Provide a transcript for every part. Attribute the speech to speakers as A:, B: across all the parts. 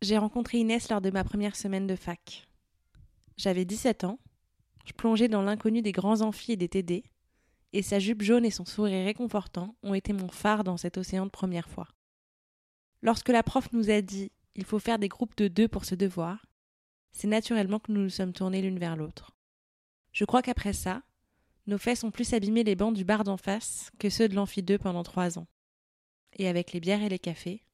A: J'ai rencontré Inès lors de ma première semaine de fac. J'avais 17 ans, je plongeais dans l'inconnu des grands amphis et des TD, et sa jupe jaune et son sourire réconfortant ont été mon phare dans cet océan de première fois. Lorsque la prof nous a dit il faut faire des groupes de deux pour ce devoir, c'est naturellement que nous nous sommes tournés l'une vers l'autre. Je crois qu'après ça, nos fesses ont plus abîmé les bancs du bar d'en face que ceux de l'amphi 2 pendant trois ans. Et avec les bières et les cafés,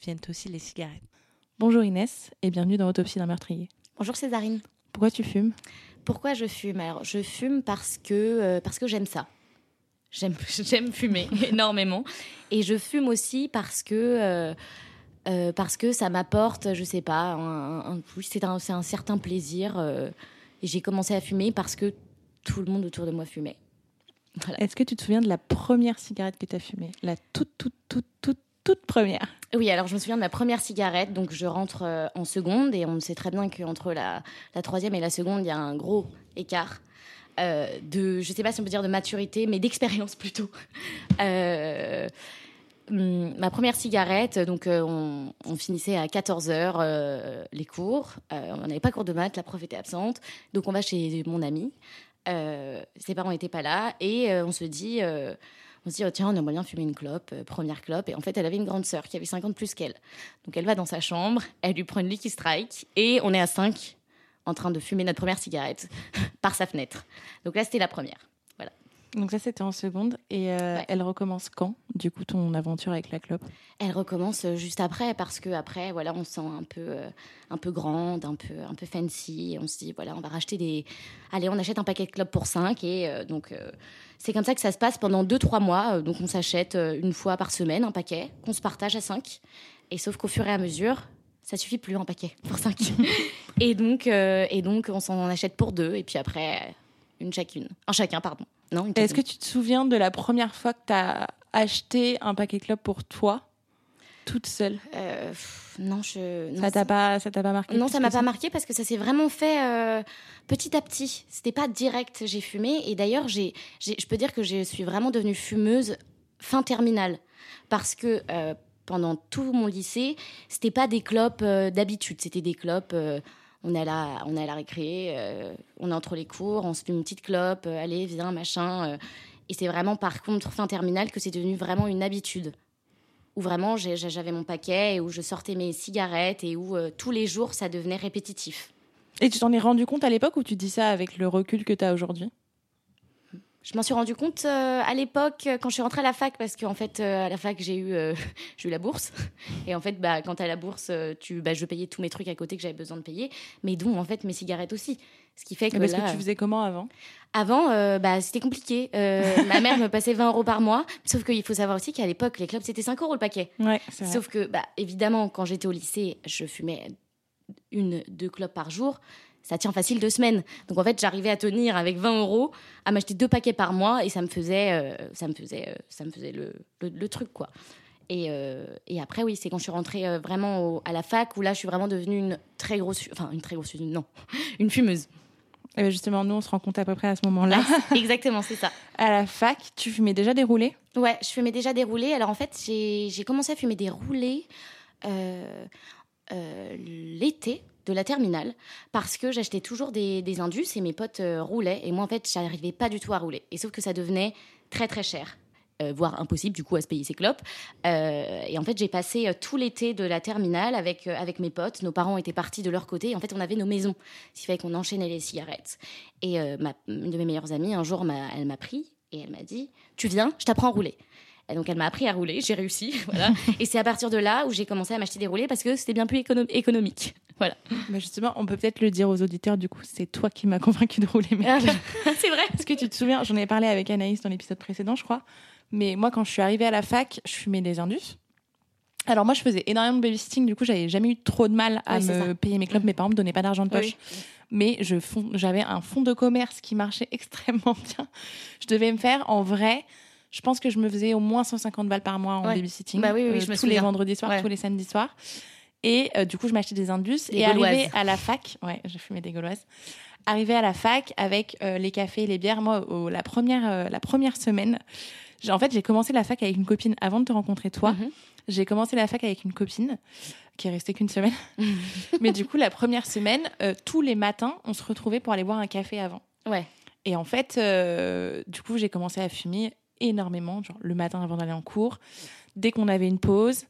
A: viennent aussi les cigarettes. Bonjour Inès et bienvenue dans Autopsie d'un meurtrier.
B: Bonjour Césarine.
A: Pourquoi tu fumes?
B: Pourquoi je fume? Alors je fume parce que, euh, parce que j'aime ça. J'aime, j'aime fumer énormément. Et je fume aussi parce que, euh, euh, parce que ça m'apporte, je sais pas, un, un- c'est un, c'est un certain plaisir. et j'ai commencé à fumer parce que tout le monde autour de moi fumait.
A: Est-ce que tu te souviens de la première cigarette que tu as fumée? La toute, toute, toute, toute, toute première
B: Oui, alors je me souviens de ma première cigarette. Donc je rentre euh, en seconde et on sait très bien qu'entre la, la troisième et la seconde, il y a un gros écart. euh, de, je sais pas si on peut dire de maturité, mais d'expérience plutôt. Euh, hum, ma première cigarette, donc on, finissait à 14 heures euh, les cours. On n'avait pas cours de maths, la prof était absente, donc on va chez mon ami. Ses parents n'étaient pas là et on se dit, on se dit oh, tiens, on aimerait bien fumer une clope, euh, première clope. Et en fait, elle avait une grande sœur qui avait 50 plus qu'elle. Donc elle va dans sa chambre, elle lui prend une Lucky Strike et on est à 5 en train de fumer notre première cigarette par sa fenêtre. Donc là, c'était la première.
A: Donc ça c'était en seconde. Et euh,
B: Ouais.
A: elle recommence quand du coup ton aventure avec la clope?
B: Elle recommence euh, juste après parce que après voilà on se sent un peu euh, un peu grande, un peu un peu fancy. On se dit voilà on va racheter des allez on achète un paquet de clopes pour 5 et euh, donc c'est comme ça que ça se passe pendant 2-3 mois. Donc on s'achète une fois par semaine un paquet qu'on se partage à 5 et sauf qu'au fur et à mesure ça suffit plus un paquet pour 5 et donc et donc on s'en achète pour deux. Et puis après une chacune. Un chacun pardon non
A: Est-ce que tu te souviens de la première fois que tu as acheté un paquet de clopes pour toi toute seule?
B: Euh, pff, non je non,
A: Ça t'a pas ça t'a pas marqué
B: Non, ça m'a pas marqué parce que ça s'est vraiment fait euh, petit à petit. C'était pas direct. J'ai fumé et d'ailleurs, j'ai, je peux dire que je suis vraiment devenue fumeuse fin terminale parce que euh, pendant tout mon lycée, c'était pas des clopes d'habitude. C'était des clopes. On est à la, on est à la récré, euh, on est entre les cours, on se fait une petite clope, euh, allez, viens, machin. euh. et c'est vraiment par contre fin terminale que c'est devenu vraiment une habitude où vraiment j'avais mon paquet et où je sortais mes cigarettes et où tous les jours ça devenait répétitif.
A: Et tu t'en es rendu compte à l'époque ou tu dis ça avec le recul que tu as aujourd'hui?
B: Je m'en suis rendu compte euh, à l'époque euh, quand je suis rentrée à la fac parce qu'en fait euh, à la fac j'ai eu euh, j'ai eu la bourse et en fait bah quand t'as la bourse tu bah, je payais tous mes trucs à côté que j'avais besoin de payer mais dont en fait mes cigarettes aussi ce qui fait que
A: Parce
B: là,
A: que tu faisais comment avant?
B: Avant, bah, c'était compliqué. Ma mère me passait 20 euros par mois. Sauf qu'il faut savoir aussi qu'à l'époque, les clubs, c'était 5 euros le paquet.
A: Ouais, c'est vrai.
B: Sauf que, bah, évidemment, quand j'étais au lycée, je fumais une, deux clopes par jour. Ça tient facile deux semaines. Donc en fait, j'arrivais à tenir avec 20 euros, à m'acheter deux paquets par mois, et ça me faisait, euh, ça me faisait, euh, ça me faisait le, le, le truc quoi. Et, euh, et après, oui, c'est quand je suis rentrée vraiment au- à la fac où là, je suis vraiment devenue une très grosse, enfin une très grosse, non, une fumeuse.
A: Eh ben, justement, nous on se rend compte à peu près à ce moment-là.
B: Exactement, c'est ça.
A: à la fac, tu fumais déjà des roulés
B: Ouais, je fumais déjà des roulés. Alors en fait, j'ai j'ai commencé à fumer des roulés l'été de la terminale parce que j'achetais toujours des, des indus et mes potes euh, roulaient et moi en fait, j'arrivais pas du tout à rouler. Et sauf que ça devenait très très cher. euh, voire impossible du coup à se payer ses clopes. Euh, et en fait, j'ai passé tout l'été de la terminale avec, avec mes potes. Nos parents étaient partis de leur côté. Et en fait, on avait nos maisons, ce qui fait qu'on enchaînait les cigarettes. Et une de mes meilleures amies, un jour, elle m'a pris et elle m'a dit Tu viens, je t'apprends à rouler. Et donc, elle m'a appris à rouler, j'ai réussi. Voilà. et c'est à partir de là où j'ai commencé à m'acheter des roulés parce que c'était bien plus écono- économique. Voilà.
A: Bah justement, on peut peut-être le dire aux auditeurs, du coup, c'est toi qui m'as convaincu de rouler mes clopes.
B: c'est vrai.
A: Est-ce que tu te souviens, j'en ai parlé avec Anaïs dans l'épisode précédent, je crois, mais moi, quand je suis arrivée à la fac, je fumais des Indus. Alors moi, je faisais énormément de babysitting, du coup, j'avais jamais eu trop de mal à
B: Oui,
A: me payer mes clopes. Mes parents me donnaient pas d'argent de poche.
B: Oui.
A: mais je fond- j'avais un fonds de commerce qui marchait extrêmement bien. Je devais me faire en vrai, je pense que je me faisais au moins 150 balles par mois en
B: Ouais.
A: babysitting.
B: Bah oui, oui,
A: euh,
B: je me
A: tous les vendredis soirs,
B: Ouais.
A: tous les samedis soirs. Et euh, du coup, je m'achetais des Indus et arrivé à la fac, ouais, je fumais des gauloises. Arrivé à la fac avec euh, les cafés et les bières, moi, au- la première, euh, la première semaine, j'ai- en fait, j'ai commencé la fac avec une copine avant de te rencontrer toi.
B: Mhm.
A: J'ai commencé la fac avec une copine qui est restée qu'une semaine. Mais du coup, la première semaine, tous les matins, on se retrouvait pour aller boire un café avant.
B: Ouais.
A: Et en fait, du coup, j'ai commencé à fumer énormément, genre le matin avant d'aller en cours, dès qu'on avait une pause.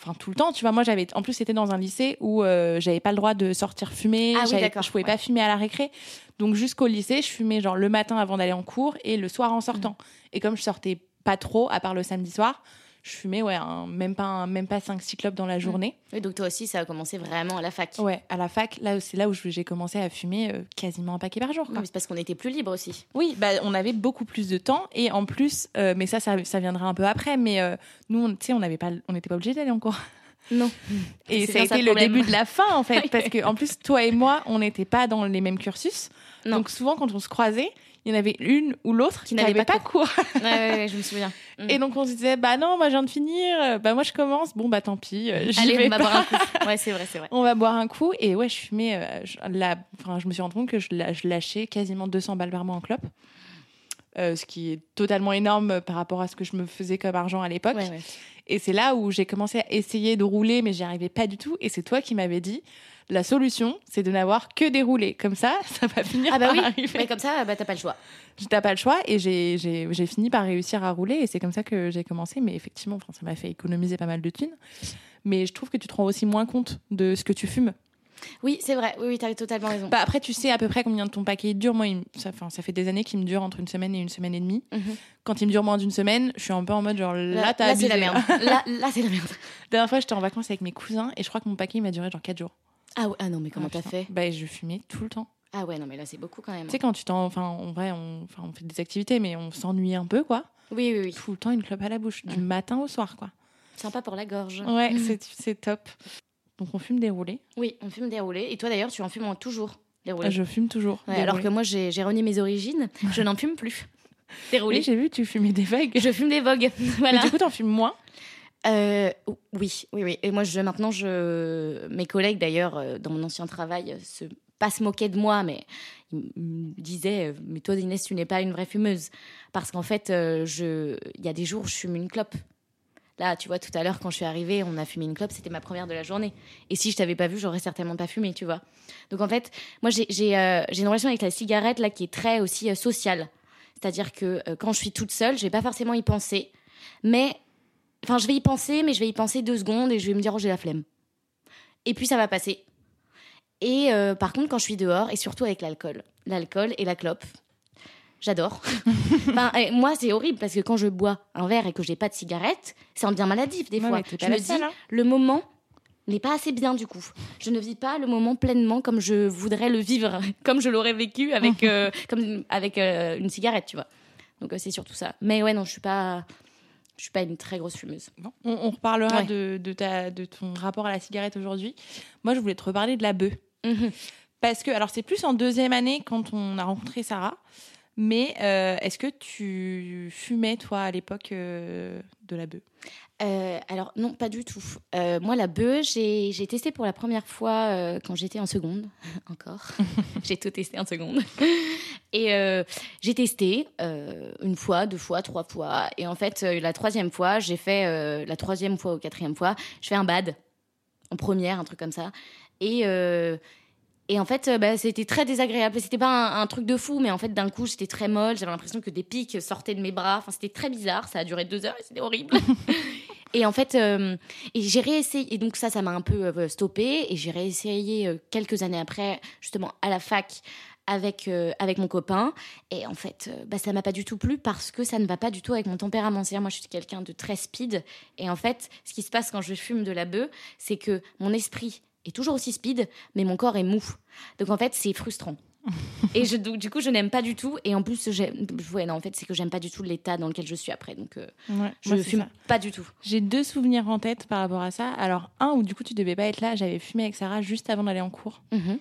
A: Enfin, tout le temps, tu vois. Moi, j'avais. En plus, c'était dans un lycée où euh, j'avais pas le droit de sortir fumer.
B: Ah oui,
A: Je pouvais
B: ouais.
A: pas fumer à la récré. Donc, jusqu'au lycée, je fumais genre le matin avant d'aller en cours et le soir en sortant.
B: Mm.
A: Et comme je sortais pas trop, à part le samedi soir, je fumais, ouais, un- même pas, un- même pas 5-6 clopes dans la journée.
B: Oui, donc toi aussi, ça a commencé vraiment à la fac.
A: Ouais, à la fac, là, c'est là où j'ai commencé à fumer euh, quasiment un paquet par jour.
B: Oui, c'est parce qu'on était plus libre aussi.
A: Oui, bah, on avait beaucoup plus de temps et en plus, euh, mais ça, ça, ça viendra un peu après. Mais euh, nous, on- tu sais, on n'avait pas, on n'était pas obligé d'aller en cours.
B: Non.
A: Et ça a été
B: le problème.
A: début de la fin en fait, parce que en plus, toi et moi, on n'était pas dans les mêmes cursus.
B: Non.
A: Donc souvent, quand on se croisait, il y en avait une ou l'autre qui,
B: n'avait pas
A: pas cours.
B: Ouais, ouais, ouais, je me souviens. Mm.
A: Et donc on se disait, bah non, moi je viens de finir, euh, bah moi je commence. Bon bah tant pis, euh, j'y
B: Allez,
A: vais
B: on va
A: pas.
B: boire un coup. Ouais, c'est vrai, c'est vrai.
A: On va boire un coup et ouais, je fumais. euh, je, la- enfin, je me suis rendu compte que je, la- je lâchais quasiment 200 balles par mois en clope. Euh, ce qui est totalement énorme par rapport à ce que je me faisais comme argent à l'époque.
B: Ouais, ouais.
A: Et c'est là où j'ai commencé à essayer de rouler, mais j'y arrivais pas du tout. Et c'est toi qui m'avais dit la solution, c'est de n'avoir que des roulés. Comme ça, ça va finir
B: Ah bah
A: par
B: oui,
A: arriver.
B: mais comme ça, bah, t'as pas le choix.
A: T'as pas le choix et j'ai- fini par réussir à rouler et c'est comme ça que j'ai commencé. Mais effectivement, enfin, ça m'a fait économiser pas mal de thunes. Mais je trouve que tu te rends aussi moins compte de ce que tu fumes.
B: Oui, c'est vrai. Oui, oui, t'as totalement raison.
A: Bah après, tu sais à peu près combien de ton paquet il dure. Moi, il ça, ça fait des années qu'il me dure entre une semaine et une semaine et demie.
B: Mhm.
A: Quand il me dure moins d'une semaine, je suis un peu en mode genre là, t'as
B: là, c'est la merde. Là, là c'est la merde.
A: La dernière fois, j'étais en vacances avec mes cousins et je crois que mon paquet il m'a duré genre 4 jours.
B: Ah, ouais, ah non, mais comment
A: Ah,
B: t'as fait
A: Bah, je fumais tout le temps.
B: Ah ouais, non, mais là, c'est beaucoup quand même.
A: Tu sais, quand tu t'en. Enfin, en vrai, on, enfin, on fait des activités, mais on s'ennuie un peu, quoi.
B: Oui, oui, oui.
A: Tout le temps, une clope à la bouche, du matin au soir, quoi.
B: Sympa pour la gorge.
A: Ouais,
B: Mm.
A: c'est- c'est top. Donc, on fume des roulés.
B: Oui, on fume des roulés. Et toi, d'ailleurs, tu en fumes en toujours des roulés.
A: Je fume toujours.
B: Ouais, alors
A: roulés.
B: que moi, j'ai j'ai renié mes origines. Je n'en fume plus. Des roulés.
A: Oui, j'ai vu, tu fumais des vagues.
B: je fume des vogues.
A: Mais
B: voilà.
A: du coup, t'en fumes moins.
B: Euh, oui, oui, oui. Et moi, maintenant, je, mes collègues, d'ailleurs, euh, dans mon ancien travail, euh, se, pas se moquaient de moi, mais ils me disaient Mais toi, Inès, tu n'es pas une vraie fumeuse. Parce qu'en fait, il y a des jours je fume une clope. Là, tu vois, tout à l'heure, quand je suis arrivée, on a fumé une clope, c'était ma première de la journée. Et si je t'avais pas vu, j'aurais certainement pas fumé, tu vois. Donc, en fait, moi, j'ai une relation avec la cigarette, là, qui est très aussi sociale. C'est-à-dire que quand je suis toute seule, je vais pas forcément y penser. Mais Enfin, je vais y penser, mais je vais y penser deux secondes et je vais me dire, oh, j'ai la flemme. Et puis, ça va passer. Et euh, par contre, quand je suis dehors, et surtout avec l'alcool, l'alcool et la clope, j'adore. Et moi, c'est horrible parce que quand je bois un verre et que j'ai pas de cigarette, ça en devient maladif des
A: Ouais,
B: fois. Je me dis,
A: hein.
B: le moment n'est pas assez bien du coup. Je ne vis pas le moment pleinement comme je voudrais le vivre, comme je l'aurais vécu avec, euh, comme avec euh, une cigarette, tu vois. Donc euh, c'est surtout ça. Mais ouais, non, je suis pas, je suis pas une très grosse fumeuse.
A: Bon, on, on reparlera
B: Ouais.
A: de, de, ta, de ton rapport à la cigarette aujourd'hui. Moi, je voulais te reparler de la bœuf.
B: Mhm.
A: Parce que, alors, c'est plus en deuxième année quand on a rencontré Sarah. Mais euh, est-ce que tu fumais, toi, à l'époque euh, de la bœuf?
B: Euh, alors non, pas du tout. Moi, la bœuf, j'ai testé pour la première fois quand j'étais en seconde, encore. j'ai tout testé en seconde. Et j'ai testé une fois, deux fois, trois fois. Et en fait, la troisième fois, j'ai fait la troisième fois ou quatrième fois, je fais un bad en première, un truc comme ça. Et Et en fait, euh, bah, c'était très désagréable. C'était pas un, un truc de fou, mais en fait, d'un coup, j'étais très molle. J'avais l'impression que des pics sortaient de mes bras. Enfin, c'était très bizarre. Ça a duré deux heures et c'était horrible. et en fait, euh, et j'ai réessayé. Et donc, ça, ça m'a un peu euh, stoppé. Et j'ai réessayé quelques années après, justement, à la fac. Avec, euh, avec mon copain. Et en fait, euh, bah, ça m'a pas du tout plu parce que ça ne va pas du tout avec mon tempérament. C'est-à-dire, moi, je suis quelqu'un de très speed. Et en fait, ce qui se passe quand je fume de la bœuf, c'est que mon esprit est toujours aussi speed, mais mon corps est mou. Donc en fait, c'est frustrant. et je, du coup, je n'aime pas du tout. Et en plus, ouais, non, en fait, c'est que j'aime pas du tout l'état dans lequel je suis après. Donc, euh,
A: Ouais,
B: je fume
A: ça.
B: pas du tout.
A: J'ai deux souvenirs en tête par rapport à ça. Alors, un où du coup tu devais pas être là, j'avais fumé avec Sarah juste avant d'aller en cours.
B: Mhm.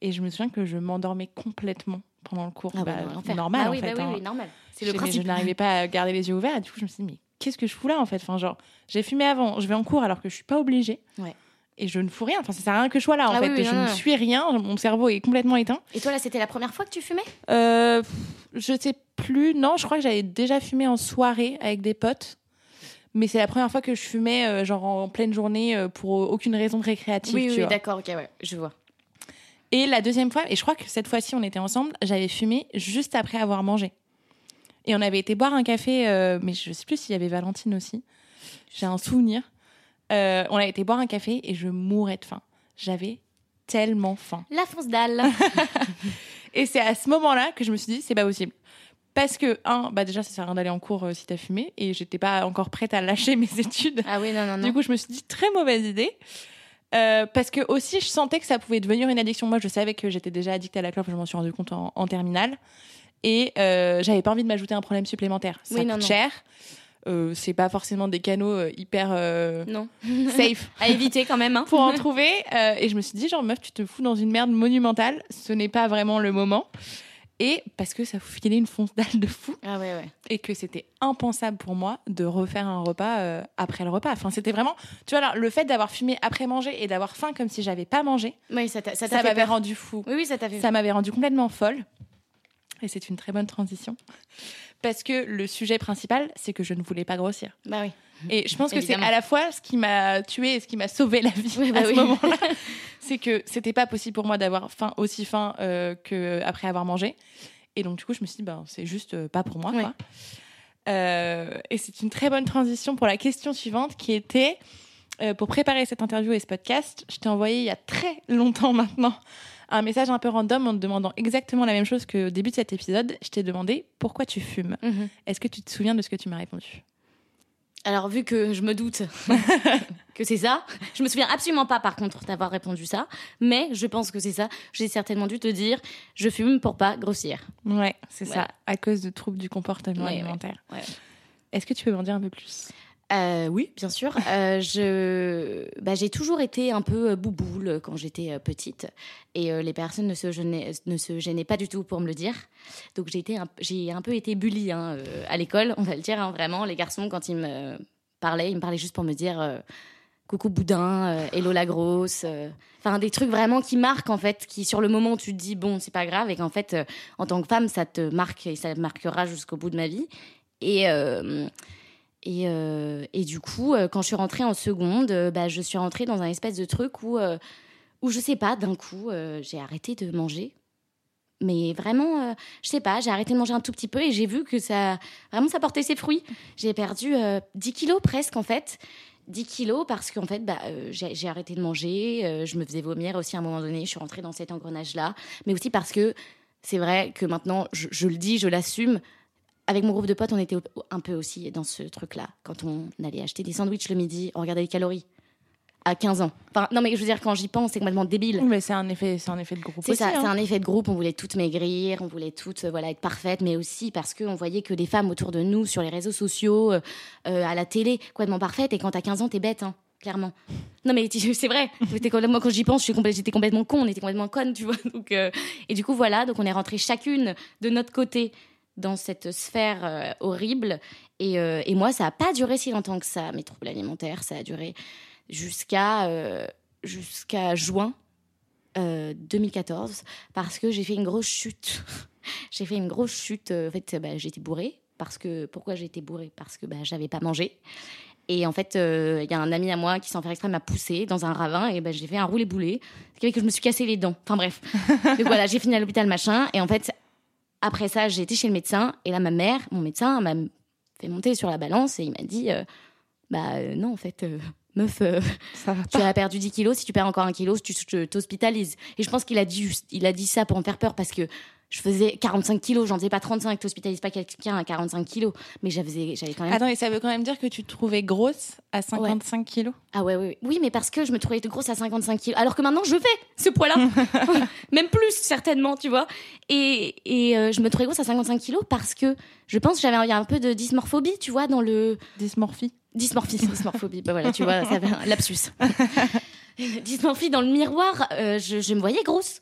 A: Et je me souviens que je m'endormais complètement pendant le cours.
B: Ah
A: Bah,
B: l'enfer.
A: normal
B: Ah
A: en
B: oui,
A: fait.
B: bah oui,
A: hein.
B: oui, normal. C'est le principe.
A: Je n'arrivais pas à garder les yeux ouverts. Et du coup, je me suis dit, mais qu'est-ce que je fous là en fait? Enfin, genre, J'ai fumé avant, je vais en cours alors que je suis pas obligée.
B: Ouais.
A: Et je ne fous rien. Enfin, ça sert à rien que je sois là en
B: Ah
A: fait.
B: oui, oui,
A: je
B: non,
A: ne
B: non.
A: suis rien. Mon cerveau est complètement éteint.
B: Et toi, là, c'était la première fois que tu fumais?
A: Euh, je sais plus. Non, je crois que j'avais déjà fumé en soirée avec des potes. Mais c'est la première fois que je fumais euh, genre en pleine journée euh, pour aucune raison récréative.
B: Oui,
A: tu
B: oui, d'accord, ok, ouais, je vois.
A: Et la deuxième fois, et je crois que cette fois-ci on était ensemble, j'avais fumé juste après avoir mangé. Et on avait été boire un café, euh, mais je sais plus s'il y avait Valentine aussi. J'ai un souvenir. Euh, on a été boire un café et je mourais de faim. J'avais tellement faim.
B: La fonce dalle.
A: Et c'est à ce moment-là que je me suis dit, c'est pas possible. Parce que, un, bah déjà, ça sert à rien d'aller en cours euh, si t'as fumé. Et j'étais pas encore prête à lâcher mes études.
B: ah oui, non, non, non.
A: Du coup, je me suis dit, très mauvaise idée. Euh, parce que aussi, je sentais que ça pouvait devenir une addiction. Moi, je savais que j'étais déjà addicte à la clope, je m'en suis rendu compte en, en terminale. Et euh, j'avais pas envie de m'ajouter un problème supplémentaire. Ça
B: Oui,
A: coûte
B: non, non.
A: Euh, c'est pas forcément des canaux euh, hyper euh,
B: non.
A: safe
B: À éviter quand même, hein.
A: pour en trouver. Euh, et je me suis dit, genre, meuf, tu te fous dans une merde monumentale. Ce n'est pas vraiment le moment. Et parce que ça vous filait une fonce dalle de fou
B: Ah ouais, ouais.
A: et que c'était impensable pour moi de refaire un repas après le repas. Enfin, c'était vraiment, tu vois, le fait d'avoir fumé après manger et d'avoir faim comme si j'avais pas mangé,
B: Oui, ça t'a ça
A: ça, m'avait rendu fou.
B: Oui, oui, ça t'a fait
A: Ça m'avait rendu complètement folle. Et c'est une très bonne transition. Parce que le sujet principal, c'est que je ne voulais pas grossir.
B: Bah oui.
A: Et je pense que c'est à la fois ce qui m'a tué et ce qui m'a sauvé la vie
B: Oui, bah
A: à ce moment-là. c'est que c'était pas possible pour moi d'avoir faim aussi faim euh, que après avoir mangé. Et donc du coup, je me suis dit, ben, c'est juste euh, pas pour moi. Quoi. Euh, et c'est une très bonne transition pour la question suivante qui était, euh, pour préparer cette interview et ce podcast, je t'ai envoyé il y a très longtemps maintenant un message un peu random en te demandant exactement la même chose que au début de cet épisode. Je t'ai demandé pourquoi tu fumes?
B: Mhm.
A: Est-ce que tu te souviens de ce que tu m'as répondu?
B: Alors, vu que je me doute que c'est ça, je me souviens absolument pas, par contre, d'avoir répondu ça, mais je pense que c'est ça. J'ai certainement dû te dire, je fume pour pas grossir.
A: Ouais, c'est
B: Voilà.
A: ça, à cause de troubles du comportement
B: Ouais,
A: alimentaire.
B: ouais, ouais.
A: Est-ce que tu peux m'en dire un peu plus?
B: Euh, oui, bien sûr. Euh, je, bah, j'ai toujours été un peu euh, bouboule quand j'étais petite, et les personnes ne se, gênaient, pas du tout pour me le dire. Donc j'ai été, un, j'ai un peu été bully hein, à l'école, on va le dire hein, vraiment. Les garçons, quand ils me parlaient, ils me parlaient juste pour me dire coucou boudin, hello la grosse. Enfin, des trucs vraiment qui marquent en fait, qui sur le moment tu te dis bon, c'est pas grave, et qu'en fait, en tant que femme, ça te marque et ça marquera jusqu'au bout de ma vie. Et et, euh, et du coup, euh, quand je suis rentrée en seconde, euh, bah, je suis rentrée dans un espèce de truc où, euh, où je sais pas, d'un coup, j'ai arrêté de manger. Mais vraiment, je sais pas, j'ai arrêté de manger un tout petit peu et j'ai vu que ça, vraiment, ça portait ses fruits. J'ai perdu euh, 10 kilos presque, en fait. 10 kilos parce qu'en fait, bah, j'ai arrêté de manger, je me faisais vomir aussi à un moment donné, je suis rentrée dans cet engrenage-là. Mais aussi parce que c'est vrai que maintenant, je le dis, je l'assume, avec mon groupe de potes, on était un peu aussi dans ce truc-là. Quand on allait acheter des sandwichs le midi, on regardait les calories. À 15 ans. Enfin, non, mais je veux dire, quand j'y pense, c'est complètement débile.
A: Mais c'est un effet, c'est un effet de groupe
B: C'est ça,
A: hein.
B: c'est un effet de groupe. On voulait toutes maigrir, on voulait toutes euh, voilà, être parfaites, mais aussi parce qu'on voyait que les femmes autour de nous, sur les réseaux sociaux, euh, euh, à la télé, complètement parfaites. Et quand t'as 15 ans, t'es bête, hein, clairement. Non, mais c'est vrai. Moi, quand j'y pense, j'étais complètement con, on était complètement connes, tu vois. Donc, euh, et du coup, voilà, donc on est rentrées chacune de notre côté dans cette sphère euh, horrible. Et, euh, et moi, ça n'a pas duré si longtemps que ça, mes troubles alimentaires. Ça a duré jusqu'à euh, jusqu'à juin euh, 2014 parce que j'ai fait une grosse chute. j'ai fait une grosse chute. En fait, bah, j'étais bourrée. Parce que, pourquoi j'ai été bourrée? Parce que bah, j'avais pas mangé. Et en fait, il y a un ami à moi qui, sans faire exprès, m'a poussé dans un ravin et ben, j'ai fait un roulé boulet, ce qui fait que je me suis cassé les dents. Enfin bref. Donc voilà, j'ai fini à l'hôpital, machin. Et en fait, après ça, j'ai été chez le médecin et là, ma mère, mon médecin, m'a fait monter sur la balance et il m'a dit Bah non, en fait, meuf, tu as perdu 10 kilos, si tu perds encore un kilo, tu t'hospitalises. Et je pense qu'il a, dit, il a dit ça pour me faire peur parce que je faisais 45 kilos, j'en faisais pas 35, tu n'hospitalises pas quelqu'un à 45 kilos, mais j'avais, j'avais quand même.
A: Attends, et ça veut quand même dire que tu te trouvais grosse à 55 kilos?
B: Ah ouais, oui, oui, mais parce que je me trouvais grosse à 55 kilos, alors que maintenant je fais ce poids-là, même plus certainement, tu vois. Et, et euh, je me trouvais grosse à 55 kilos parce que je pense que j'avais un peu de dysmorphobie, tu vois, dans le.
A: Dysmorphie?
B: Dysmorphie, dysmorphobie, bah voilà, tu vois, ça avait un lapsus. dysmorphie dans le miroir, euh, je, je me voyais grosse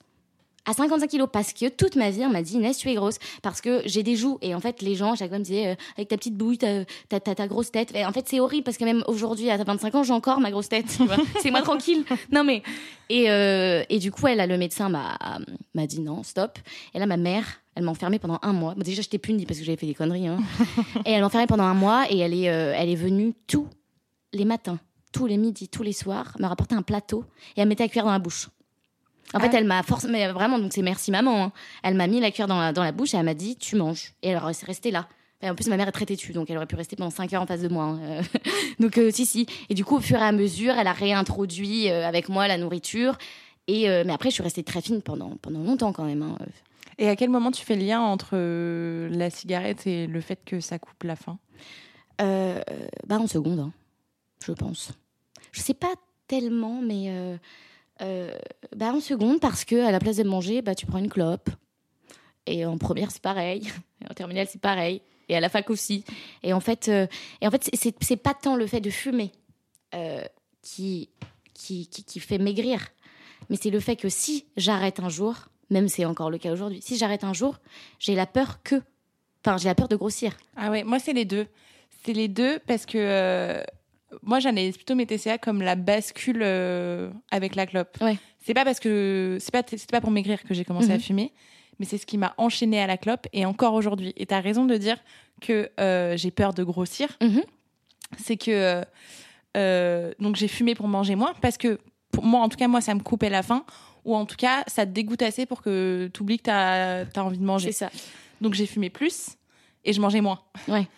B: à 55 kilos parce que toute ma vie on m'a dit Inès tu es grosse. Parce que j'ai des joues. Et en fait les gens chaque fois me disaient euh, avec ta petite bouille t'as ta grosse tête. Et en fait c'est horrible parce que même aujourd'hui à 25 ans j'ai encore ma grosse tête c'est moi tranquille. Non mais et, euh, et du coup elle le médecin m'a m'a dit non stop. Et là ma mère elle m'a enfermée pendant un mois. Déjà j'étais punie parce que j'avais fait des conneries hein. et elle m'a enfermée pendant un mois et elle est euh, elle est venue tous les matins tous les midis tous les soirs me rapporter un plateau et elle mettait à cuire dans la bouche en fait, ah. elle m'a forcé, mais vraiment, donc c'est merci maman. Hein. Elle m'a mis la cuillère dans la, dans la bouche et elle m'a dit tu manges. Et elle est restée là. En plus, ma mère est très têtue, donc elle aurait pu rester pendant 5 heures en face de moi. Hein. donc, euh, si, si. Et du coup, au fur et à mesure, elle a réintroduit euh, avec moi la nourriture. Et, euh, mais après, je suis restée très fine pendant, pendant longtemps quand même. Hein.
A: Et à quel moment tu fais le lien entre la cigarette et le fait que ça coupe la faim?
B: Bah, en seconde, je pense. Je sais pas tellement, mais euh, bah, En seconde, parce que à la place de manger, bah, tu prends une clope. Et en première, c'est pareil. Et en terminale, c'est pareil. Et à la fac aussi. Et en fait, euh, et en fait c'est pas tant le fait de fumer euh, qui, qui, qui, fait maigrir, mais c'est le fait que si j'arrête un jour, même c'est encore le cas aujourd'hui, si j'arrête un jour, j'ai la peur que. Enfin, j'ai la peur de grossir.
A: Ah ouais, moi, c'est les deux. C'est les deux parce que moi, j'analyse plutôt mes TCA comme la bascule euh, avec la clope.
B: Ouais.
A: C'est pas parce que c'est pas c'est pas pour maigrir que j'ai commencé à mhm. fumer, mais c'est ce qui m'a enchaîné à la clope et encore aujourd'hui. Et tu as raison de dire que euh, j'ai peur de grossir. Mhm. C'est que euh, donc j'ai fumé pour manger moins parce que pour moi, en tout cas, moi, ça me coupait la faim ou en tout cas, ça te dégoûte assez pour que tu oublies que tu as, as, envie de manger.
B: C'est ça.
A: Donc j'ai fumé plus et je mangeais moins.
B: Ouais.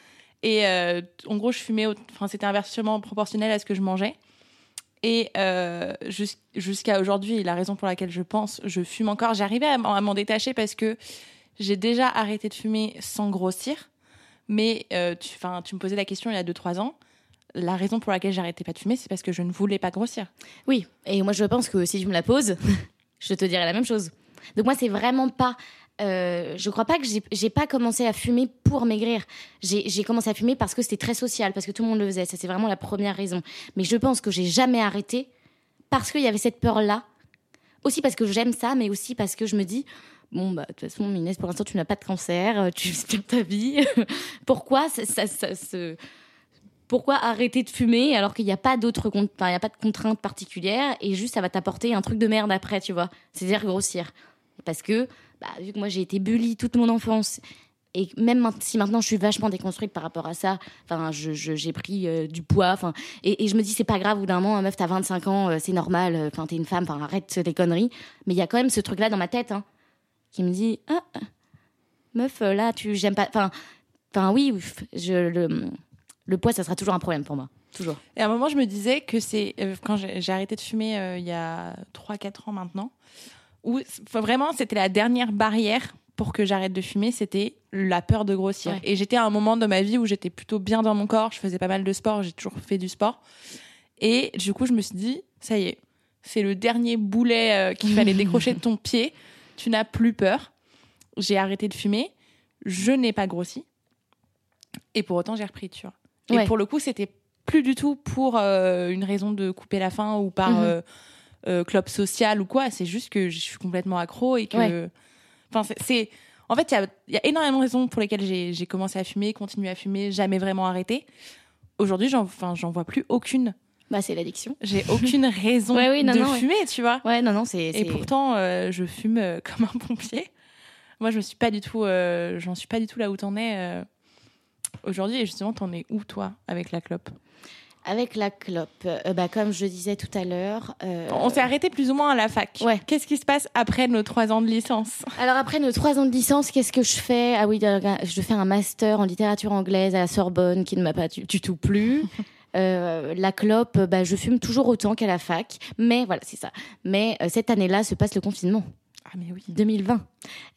A: Et euh, en gros, je fumais, enfin, c'était inversement proportionnel à ce que je mangeais. Et euh, jusqu'à aujourd'hui, la raison pour laquelle je pense, je fume encore. J'arrivais à m'en détacher parce que j'ai déjà arrêté de fumer sans grossir. Mais euh, tu, tu me posais la question il y a 2-3 ans. La raison pour laquelle j'arrêtais pas de fumer, c'est parce que je ne voulais pas grossir.
B: Oui, et moi je pense que si tu me la poses, je te dirais la même chose. Donc moi, c'est vraiment pas euh, je crois pas que j'ai pas commencé à fumer pour maigrir. J'ai commencé à fumer parce que c'était très social, parce que tout le monde le faisait. Ça, c'est vraiment la première raison. Mais je pense que j'ai jamais arrêté parce qu'il y avait cette peur-là. Aussi parce que j'aime ça, mais aussi parce que je me dis, bon, bah, de toute façon, Inès, pour l'instant, tu n'as pas de cancer, euh, tu vis bien ta vie. Pourquoi arrêter de fumer alors qu'il n'y a pas d'autres il a pas de contraintes particulières et juste ça va t'apporter un truc de merde après, tu vois. C'est-à-dire grossir. Parce que bah, vu que moi j'ai été bully toute mon enfance et même si maintenant je suis vachement déconstruite par rapport à ça, enfin, j'ai pris euh, du poids, enfin, et, je me dis c'est pas grave, au bout d'un moment, meuf, t'as 25 ans, euh, c'est normal, euh, enfin, t'es une femme, enfin, arrête tes conneries. Mais il y a quand même ce truc-là dans ma tête, hein, qui me dit, ah, meuf, là, tu, j'aime pas, enfin, enfin, oui, le, le poids, ça sera toujours un problème pour moi. Toujours.
A: Et à un moment, je me disais que c'est, quand j'ai arrêté de fumer il y a 3-4 ans maintenant, où vraiment c'était la dernière barrière pour que j'arrête de fumer, c'était la peur de grossir. Et j'étais à un moment de ma vie où j'étais plutôt bien dans mon corps, je faisais pas mal de sport, j'ai toujours fait du sport. Et du coup, je me suis dit, ça y est, c'est le dernier boulet euh, qu'il fallait décrocher de ton pied. Tu n'as plus peur. J'ai arrêté de fumer. Je n'ai pas grossi. Et pour autant, j'ai repris, tu vois. Et pour le coup, c'était plus du tout pour euh, une raison de couper la faim ou par. Mhm. Euh, euh, club social ou quoi. C'est juste que je suis complètement accro et que. Enfin, c'est. En fait, il y, a, énormément de raisons pour lesquelles j'ai commencé à fumer, continué à fumer, jamais vraiment arrêté. Aujourd'hui, j'en vois plus aucune.
B: Bah, c'est l'addiction.
A: J'ai aucune raison de fumer, tu vois.
B: Ouais, non, non, c'est.
A: Et pourtant, euh, je fume euh, comme un pompier. Moi, je me suis pas du tout, j'en suis pas du tout là où t'en es aujourd'hui. Et justement, t'en es où toi avec la clope?
B: Avec la clope, euh, bah, comme je disais tout à l'heure. euh,
A: On s'est arrêté plus ou moins à la fac.
B: Ouais.
A: Qu'est-ce qui se passe après nos trois ans de licence?
B: Alors après nos trois ans de licence, qu'est-ce que je fais? Ah oui, je fais un master en littérature anglaise à la Sorbonne qui ne m'a pas du, du tout plu. Euh, la clope, bah, je fume toujours autant qu'à la fac, mais voilà, c'est ça. Mais cette année-là se passe le confinement.
A: Ah mais oui.
B: 2020.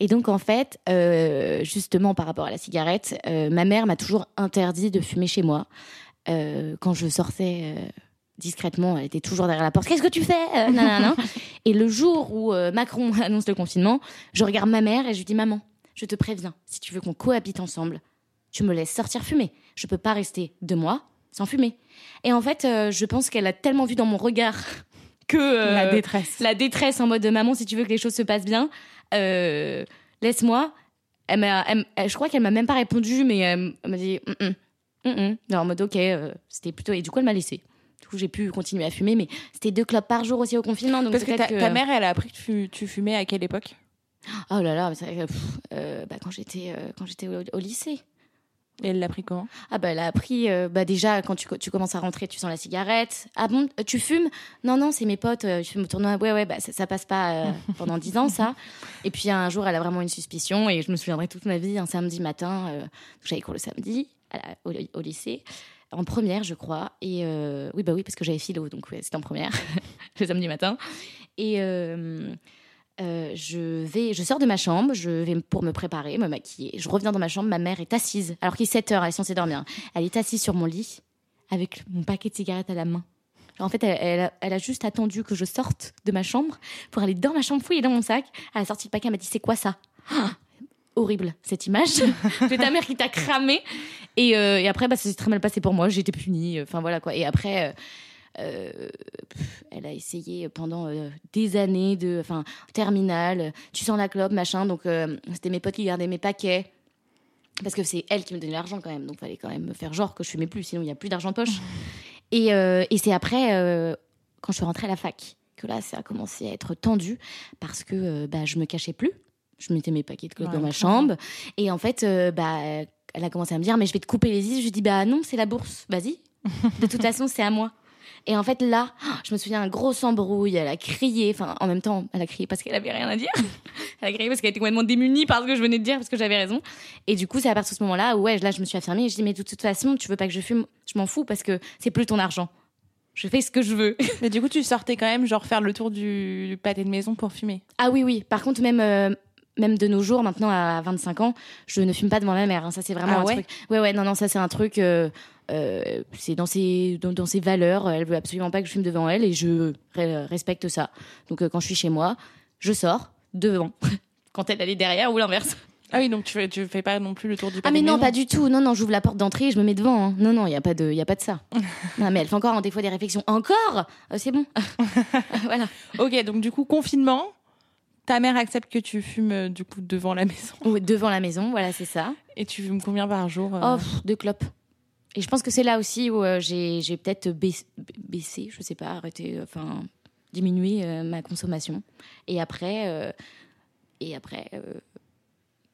B: Et donc, en fait, euh, justement, par rapport à la cigarette, euh, ma mère m'a toujours interdit de fumer chez moi. Euh, quand je sortais euh, discrètement, elle était toujours derrière la porte. Qu'est-ce que tu fais Euh, nanana. Et le jour où Macron annonce le confinement, je regarde ma mère et je lui dis Maman, je te préviens, si tu veux qu'on cohabite ensemble, tu me laisses sortir fumer. Je peux pas rester deux mois sans fumer. Et en fait, je pense qu'elle a tellement vu dans mon regard que
A: La détresse.
B: la détresse en mode de maman, si tu veux que les choses se passent bien, laisse-moi. Elle m'a, elle- elle- je crois qu'elle m'a même pas répondu, mais elle, elle m'a dit Mm, mm, mm, mm. Non, en mode ok, euh, c'était plutôt. Et du coup, elle m'a laissé. Du coup, j'ai pu continuer à fumer, mais c'était deux clopes par jour aussi au confinement. Donc
A: Parce que ta, ta mère, elle a appris que tu, fumais à quelle époque?
B: Oh là là, mais pff, euh, bah, quand j'étais euh, quand au, au lycée.
A: Et elle l'a pris comment?
B: Ah bah elle a appris, euh, bah déjà quand tu, tu commences à rentrer, tu sens la cigarette. Ah bon, tu fumes? Non, non, c'est mes potes, euh, je fume au tournoi. Ouais, ouais, bah ça, ça passe pas euh, pendant dix ans ça. Et puis un jour, elle a vraiment une suspicion et je me souviendrai toute ma vie, un samedi matin, j'avais cours le samedi au, lycée, en première je crois. Et euh, oui, bah oui, parce que j'avais philo, donc c'était en première, le samedi matin. Et... euh, euh, je vais, je sors de ma chambre, je vais pour me préparer, me maquiller. Je reviens dans ma chambre, ma mère est assise, alors qu'il est 7 heures, elle est censée dormir. Elle est assise sur mon lit avec mon paquet de cigarettes à la main. En fait, elle, elle a, juste attendu que je sorte de ma chambre pour aller dans ma chambre, fouiller dans mon sac. Elle a sorti le paquet, elle m'a dit c'est quoi ça? Horrible cette image. C'est ta mère qui t'a cramé. Et, euh, et après, bah, ça s'est très mal passé pour moi. J'ai été punie. Enfin voilà quoi. Et après. euh, euh, elle a essayé pendant euh, des années de, enfin, terminale, tu sens la clope, machin. Donc, euh, c'était mes potes qui gardaient mes paquets. Parce que c'est elle qui me donnait l'argent quand même. Donc, fallait quand même me faire genre que je fumais plus, sinon il n'y a plus d'argent de poche. Et, euh, et c'est après, euh, quand je suis rentrée à la fac, que là, ça a commencé à être tendu parce que euh, bah, je me cachais plus. Je mettais mes paquets de clopes
A: Ouais,
B: dans ma chambre. Et en fait, euh, bah, elle a commencé à me dire, mais je vais te couper les yeux. Je lui dis, bah non, c'est la bourse. Vas-y. De toute façon, c'est à moi. Et en fait, là, je me souviens, un gros embrouille. Elle a crié. Enfin, en même temps, elle a crié parce qu'elle avait rien à dire. Elle a crié parce qu'elle était complètement démunie par ce que je venais de dire, parce que j'avais raison. Et du coup, c'est à partir de ce moment-là où, ouais, là, je me suis affirmée. Et je dis, mais de toute façon, tu veux pas que je fume? Je m'en fous parce que c'est plus ton argent. Je fais ce que je veux.
A: Mais du coup, tu sortais quand même, genre, faire le tour du, du pâté de maison pour fumer.
B: Ah oui, oui. Par contre, même, euh, même de nos jours, maintenant à 25 ans, je ne fume pas devant ma mère. hein. Ça, c'est vraiment
A: Ah
B: un
A: ouais
B: truc. Ouais, ouais, non, non, ça, c'est un truc. euh, euh, c'est dans ses, dans, dans ses valeurs. Elle veut absolument pas que je fume devant elle et je re- respecte ça. Donc, euh, quand je suis chez moi, je sors devant. quand elle, elle est derrière ou l'inverse.
A: Ah oui, donc tu fais, tu fais pas non plus le tour du
B: Ah mais
A: de
B: non,
A: maison.
B: pas du tout. Non, non, j'ouvre la porte d'entrée et je me mets devant. hein. Non, non, il y a pas de, il y a pas de ça. non, mais elle fait encore hein, des fois des réflexions. Encore? Euh, C'est bon. voilà.
A: Ok, donc du coup, confinement, ta mère accepte que tu fumes euh, du coup devant la maison.
B: Ouais, devant la maison, voilà, c'est ça.
A: Et tu fumes combien par jour euh
B: Oh, pff, deux clopes. Et je pense que c'est là aussi où euh, j'ai peut-être baissé, baissé, je sais pas, arrêté, enfin, diminué euh, ma consommation. Et après, euh, et après,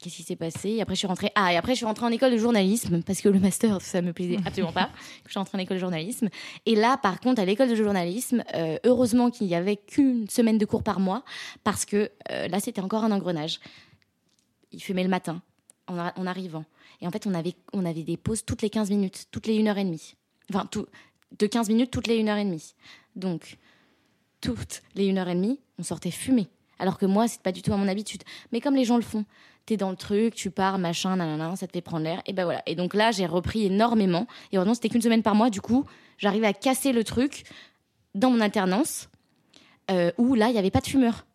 B: qu'est-ce qui s'est passé? Et après, je suis rentrée. Ah, et après, je suis rentrée en école de journalisme parce que le master, ça me plaisait absolument pas. Je suis rentrée en école de journalisme. Et là, par contre, à l'école de journalisme, euh, heureusement qu'il n'y avait qu'une semaine de cours par mois parce que euh, là, c'était encore un engrenage. Il fumait le matin en, arri- en arrivant. Et en fait, on avait, on avait des pauses toutes les 15 minutes, toutes les 1h30. Enfin, tout, de 15 minutes toutes les 1h30. Donc, toutes les 1h30, on sortait fumer. Alors que moi, c'est pas du tout à mon habitude. Mais comme les gens le font, t'es dans le truc, tu pars, machin, nanana, ça te fait prendre l'air. Et ben voilà. Et donc là, j'ai repris énormément. Et heureusement, c'était qu'une semaine par mois. Du coup, j'arrivais à casser le truc dans mon alternance, euh, où là, il n'y avait pas de fumeur.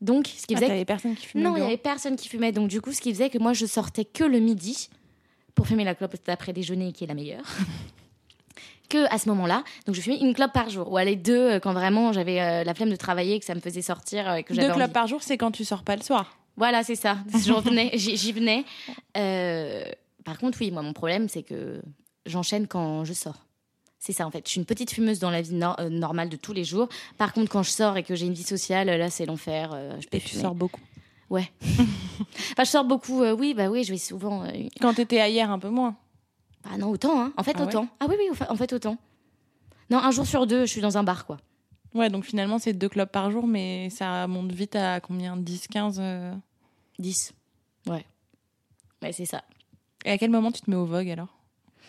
B: Donc, ce qui
A: Ah,
B: faisait
A: t'avais personne qui fumait
B: non, il y
A: bureau
B: avait personne qui fumait. Donc, du coup, ce qui faisait que moi, je sortais que le midi pour fumer la clope d'après déjeuner, qui est la meilleure. que à ce moment-là. Donc, je fumais une clope par jour. Ou aller deux euh, quand vraiment j'avais euh, la flemme de travailler, que ça me faisait sortir, euh, que
A: Deux
B: envie.
A: clopes par jour, c'est quand tu sors pas le soir.
B: Voilà, c'est ça. J'en venais, j'y venais. Euh, par contre, oui, moi, mon problème, c'est que j'enchaîne quand je sors. C'est ça, en fait. Je suis une petite fumeuse dans la vie euh, normale de tous les jours. Par contre, quand je sors et que j'ai une vie sociale, là, c'est l'enfer. euh, je peux
A: Et tu sors beaucoup.
B: Ouais. enfin, je sors beaucoup. oui, bah oui, je vais souvent.
A: Quand t'étais ailleurs, un peu moins.
B: bah non, autant. Hein. En fait,
A: Ah ouais
B: autant. Ah oui, oui, en fait, autant. Non, un jour sur deux, je suis dans un bar, quoi.
A: Ouais, donc finalement, c'est deux clubs par jour, mais ça monte vite à combien? 10, 15 euh?
B: 10. Ouais. Ouais, c'est ça.
A: Et à quel moment tu te mets au Vogue alors?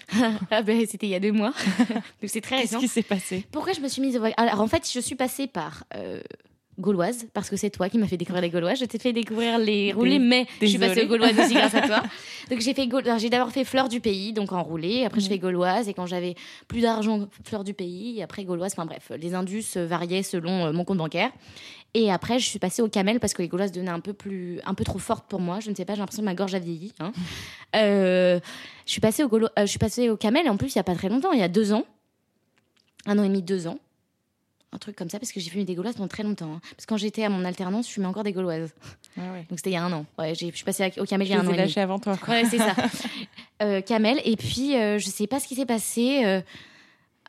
B: Ah ben, c'était il y a deux mois. donc c'est très
A: Qu'est-ce
B: récent.
A: qui s'est passé?
B: Pourquoi je me suis mise au Vogue? Alors en fait, je suis passée par euh, Gauloise, parce que c'est toi qui m'as fait découvrir les Gauloises. Je t'ai fait découvrir les roulés, mais je suis passée aux Gauloises aussi grâce à toi. Donc j'ai fait j'ai d'abord fait Fleur du Pays, donc en roulé. Après, je fais Gauloise, et quand j'avais plus d'argent, Fleur du Pays. Et après, Gauloise. Enfin bref, les indus variaient selon euh, mon compte bancaire. Et après, je suis passée au Camel parce que les Gauloises devenaient un peu plus, un peu trop fortes pour moi. Je ne sais pas, j'ai l'impression que ma gorge a vieilli. hein. Euh, je suis passée au Gaulo- euh, je suis passée au Camel. Et en plus, il y a pas très longtemps, il y a deux ans, un an et demi, deux ans. Un truc comme ça, parce que j'ai fumé des gauloises pendant très longtemps. hein. Parce que quand j'étais à mon alternance, je fumais encore des gauloises.
A: Ouais.
B: Donc c'était il y a un an. Ouais, j'ai- je suis passée au Camel il y a un an demi.
A: lâchés avant toi. Quoi.
B: Ouais, c'est ça. Euh, Camel. Et puis, euh, je sais pas ce qui s'est passé. euh,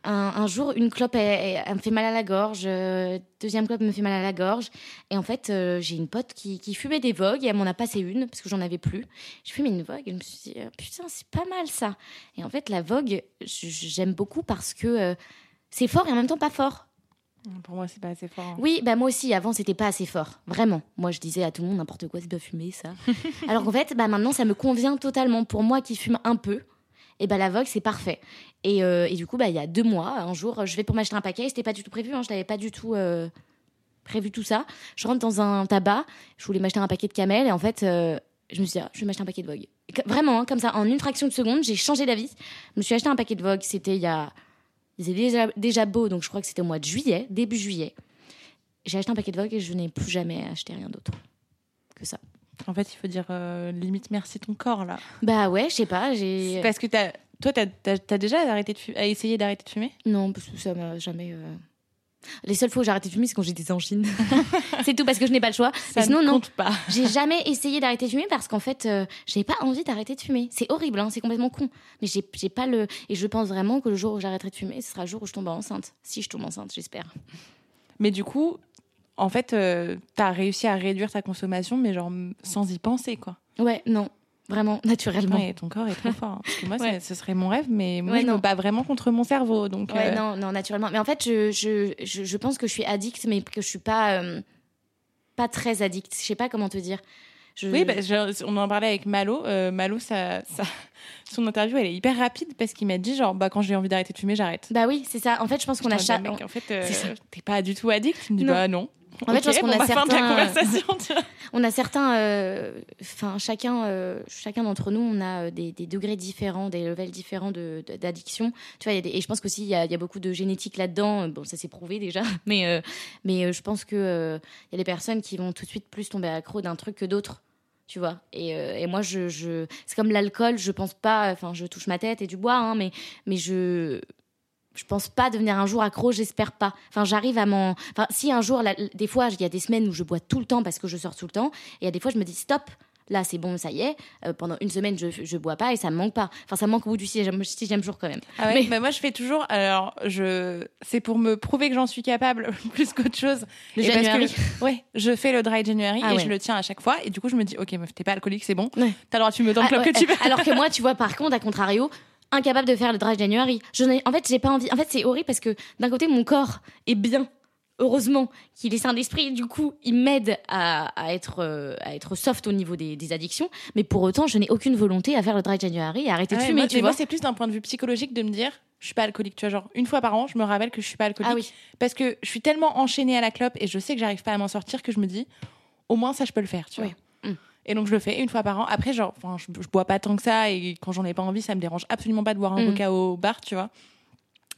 B: un, un jour, une clope, elle, elle- elle me fait mal à la gorge. euh, deuxième clope me fait mal à la gorge. Et en fait, euh, j'ai une pote qui, qui fumait des vogues et elle m'en a passé une parce que j'en avais plus. Je fumais une vogue et je me suis dit, euh, putain, c'est pas mal ça. Et en fait, la vogue, j'aime beaucoup parce que euh, c'est fort et en même temps pas fort.
A: Pour moi, c'est pas assez fort. hein.
B: Oui, bah moi aussi, avant, c'était pas assez fort. Vraiment. Moi, je disais à tout le monde n'importe quoi, c'est pas fumer, ça. Alors qu'en fait, bah, maintenant, ça me convient totalement. Pour moi qui fume un peu, et bah, la Vogue, c'est parfait. Et, euh, et du coup, bah, il y a deux mois, un jour, je vais pour m'acheter un paquet. et C'était pas du tout prévu, hein, je n'avais pas du tout euh, prévu tout ça. Je rentre dans un tabac, je voulais m'acheter un paquet de camel, et en fait, euh, je me suis dit, ah, je vais m'acheter un paquet de Vogue. Vraiment, hein, comme ça, en une fraction de seconde, j'ai changé d'avis. Je me suis acheté un paquet de Vogue, c'était il y a. Il était déjà, déjà beau, donc je crois que c'était au mois de juillet, début juillet. J'ai acheté un paquet de Vogue et je n'ai plus jamais acheté rien d'autre que ça.
A: En fait, il faut dire euh, limite merci ton corps là.
B: Bah ouais, je sais pas, j'ai.
A: Parce que t'as, toi, t'as, t'as déjà arrêté de fumer, essayé d'arrêter de fumer?
B: Non, parce que ça m'a jamais. euh, Les seules fois où j'ai arrêté de fumer, c'est quand j'étais en Chine. c'est tout parce que je n'ai pas le choix.
A: Ça
B: Mais sinon,
A: ne
B: non.
A: compte pas.
B: J'ai jamais essayé d'arrêter de fumer parce qu'en fait, euh, j'avais pas envie d'arrêter de fumer. C'est horrible, hein, c'est complètement con. Mais j'ai j'ai pas le. Et je pense vraiment que le jour où j'arrêterai de fumer, ce sera le jour où je tombe enceinte. Si je tombe enceinte, j'espère.
A: Mais du coup, en fait, euh, t'as réussi à réduire ta consommation, mais genre sans y penser, quoi.
B: Ouais, non. Vraiment, naturellement.
A: Ouais, ton corps est trop fort. hein. Parce que moi,
B: Ouais.
A: ce serait mon rêve, mais moi,
B: Ouais,
A: je
B: non.
A: me bats vraiment contre mon cerveau. Donc,
B: Ouais,
A: euh,
B: non, non, naturellement. Mais en fait, je, je, je, je pense que je suis addict, mais que je suis pas, euh, pas très addict. Je sais pas comment te dire. Je-
A: Oui, bah, on en parlait avec Malo. Euh, Malo, ça, ça- son interview, elle est hyper rapide parce qu'il m'a dit, genre, bah, quand j'ai envie d'arrêter de fumer, j'arrête.
B: Bah oui, c'est ça. En fait, je pense qu'on a chaque.
A: en fait, euh, t'es pas du tout addict. Tu me dis,
B: Non.
A: bah non.
B: En fait, je pense qu'on
A: bon,
B: a
A: fin de la
B: certains-
A: conversation. tu vois.
B: On a certains, euh, enfin chacun, euh, chacun d'entre nous, on a euh, des, des degrés différents, des levels différents d'addiction. Tu vois, il y a des- et je pense qu'aussi il y a, il y a beaucoup de génétique là-dedans. Bon, ça s'est prouvé déjà, mais euh, mais je pense que il y a des personnes qui vont tout de suite plus tomber accro d'un truc que d'autres. Tu vois, et, euh, et moi, je, je c'est comme l'alcool. Je pense pas, enfin, je touche ma tête et du bois, hein, mais mais je je pense pas devenir un jour accro, j'espère pas. Enfin, j'arrive à m'en. Enfin, si un jour, là, des fois, il y a des semaines où je bois tout le temps parce que je sors tout le temps, et il y a des fois, je me dis stop. Là, c'est bon, ça y est. euh, pendant une semaine, je, je bois pas et ça me manque pas. Enfin, ça me manque au bout du sixième, sixième jour quand même.
A: Ah ouais,
B: Mais-
A: bah, moi, je fais toujours. Alors, je, c'est pour me prouver que j'en suis capable plus qu'autre chose.
B: Le
A: Et parce
B: January.
A: que- ouais, je fais le dry January
B: Ah
A: et
B: ouais.
A: je le tiens à chaque fois. Et du coup, je me dis, ok, meuf, t'es pas alcoolique, c'est bon.
B: Ouais.
A: T'as le droit de fumer autant de
B: Ah,
A: que tu veux.
B: Alors que moi, tu vois, par contre, à contrario, incapable de faire le dry January. Je en fait, j'ai pas envie. En fait, c'est horrible parce que d'un côté, mon corps est bien. Heureusement qu'il est sain d'esprit, du coup, il m'aide à, à être, euh, à être soft au niveau des, des addictions. Mais pour autant, je n'ai aucune volonté à faire le dry January et à arrêter de fumer,
A: moi,
B: tu
A: mais
B: vois.
A: moi, c'est plus d'un point de vue psychologique de me dire, je suis pas alcoolique. Tu vois, genre, une fois par an, je me rappelle que je suis pas alcoolique.
B: ah oui.
A: Parce que je suis tellement enchaînée à la clope et je sais que j'arrive pas à m'en sortir que je me dis, au moins ça, je peux le faire, tu vois.
B: Oui.
A: Et donc je le fais une fois par an. Après, genre, enfin, je, je bois pas tant que ça et quand j'en ai pas envie, ça me dérange absolument pas de boire un
B: Mm.
A: coca au bar, tu vois.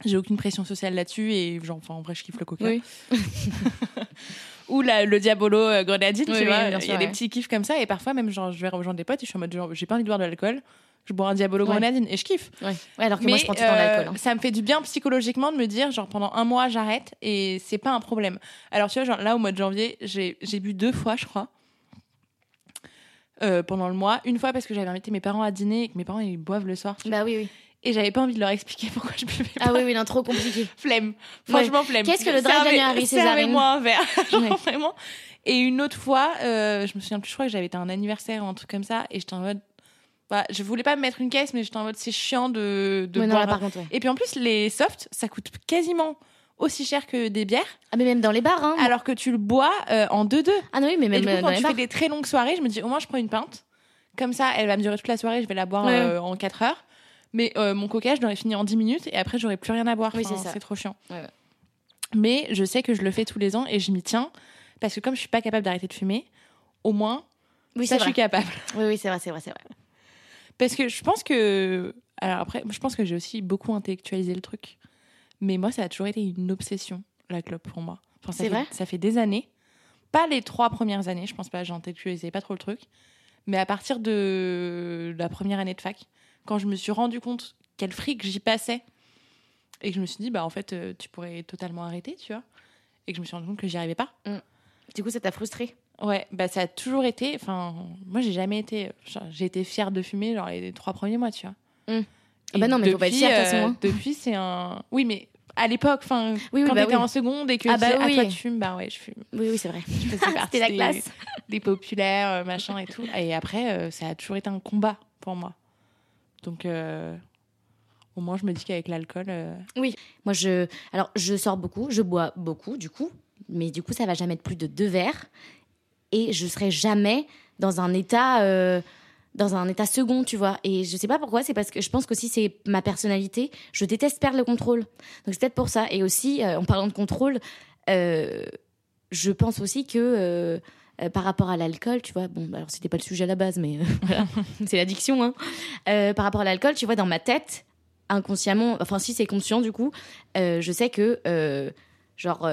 A: J'ai aucune pression sociale là-dessus et genre, enfin, en vrai, je kiffe le coca.
B: Oui.
A: Ou la- le Diabolo euh, grenadine,
B: Oui,
A: tu
B: oui,
A: vois. Il y
B: sûr,
A: a des
B: ouais.
A: petits kiffs comme ça et parfois même, genre, je vais rejoindre des potes et je suis en mode, genre, j'ai pas envie de boire de l'alcool. Je bois un Diabolo
B: Ouais.
A: grenadine et je kiffe.
B: Ouais. Ouais, alors que
A: Mais
B: moi, je prends tout de
A: euh,
B: l'alcool. hein.
A: ça me fait du bien psychologiquement de me dire, genre, pendant un mois, j'arrête et c'est pas un problème. Alors, tu vois, genre, là, au mois de janvier, j'ai j'ai bu deux fois, je crois. Euh, pendant le mois, une fois parce que j'avais invité mes parents à dîner et que mes parents ils boivent le soir.
B: Bah oui, oui.
A: et j'avais pas envie de leur expliquer pourquoi je buvais
B: Ah
A: pas.
B: oui, oui, non, trop compliqué.
A: Flemme, franchement flemme.
B: Qu'est-ce que le January, Césarine
A: Servez-moi un verre, genre
B: Ouais.
A: vraiment. Et une autre fois, euh, je me souviens plus, je crois que j'avais été à un anniversaire ou un truc comme ça et j'étais en mode Bah, je voulais pas me mettre une caisse, mais j'étais en mode c'est chiant de, de
B: Ouais, non, là,
A: boire.
B: par contre, ouais.
A: Et puis en plus, les softs, ça coûte quasiment aussi cher que des bières,
B: Ah, mais même dans les bars, hein.
A: alors que tu le bois euh, en 2-2.
B: Ah, non, oui, mais
A: Et
B: même
A: du coup,
B: dans
A: quand
B: les
A: tu
B: bars.
A: fais des très longues soirées, je me dis au moins je prends une pinte. Comme ça, elle va me durer toute la soirée, je vais la boire
B: Ouais.
A: euh, en 4 heures. Mais euh, mon coca, je l'aurais fini en 10 minutes et après, j'aurais plus rien à boire.
B: Oui,
A: Enfin,
B: c'est ça.
A: C'est trop chiant.
B: Ouais, ouais.
A: Mais je sais que je le fais tous les ans et je m'y tiens parce que comme je suis pas capable d'arrêter de fumer, au moins,
B: Oui,
A: ça,
B: c'est
A: je suis capable.
B: Oui, oui, c'est vrai, c'est vrai, c'est vrai.
A: Parce que je pense que. Alors après, je pense que j'ai aussi beaucoup intellectualisé le truc. Mais moi, ça a toujours été une obsession, la clope, pour moi. Enfin,
B: C'est vrai
A: Ça fait des années. Pas les trois premières années, je pense pas, j'intellectualisais pas trop le truc. Mais à partir de la première année de fac, quand je me suis rendu compte quel fric j'y passais, et que je me suis dit, bah en fait, euh, tu pourrais totalement arrêter, tu vois. Et que je me suis rendu compte que j'y arrivais pas.
B: Du coup, ça t'a frustré
A: Ouais, bah ça a toujours été. Enfin, moi j'ai jamais été. J'ai été fière de fumer genre les trois premiers mois, tu vois.
B: Mm.
A: Et
B: bah non, mais faut pas être
A: depuis,
B: fière, de toute façon,
A: euh,
B: hein.
A: Depuis, c'est un. Oui, mais à l'époque, enfin,
B: Oui, oui,
A: quand
B: bah
A: t'étais
B: oui.
A: en seconde et que
B: Ah
A: tu
B: bah
A: disais, ah,
B: oui.
A: toi tu fumes, bah ouais, je fume.
B: Oui, oui, c'est vrai. C'était la classe.
A: des populaires, euh, machin et tout. Et après, euh, ça a toujours été un combat pour moi. Donc, euh, au moins, je me dis qu'avec l'alcool. euh,
B: Moi, je, alors, je sors beaucoup, je bois beaucoup, du coup, mais du coup, ça va jamais être plus de deux verres, et je serai jamais dans un état, dans un état second, tu vois. Et je sais pas pourquoi, c'est parce que je pense qu'aussi c'est ma personnalité. Je déteste perdre le contrôle, donc c'est peut-être pour ça. Et aussi, euh, en parlant de contrôle, euh, je pense aussi que euh, par rapport à l'alcool, tu vois, bon, bah, alors c'était pas le sujet à la base, mais voilà, c'est l'addiction. Hein. Par rapport à l'alcool, tu vois, dans ma tête, inconsciemment, enfin si c'est conscient du coup, je sais que genre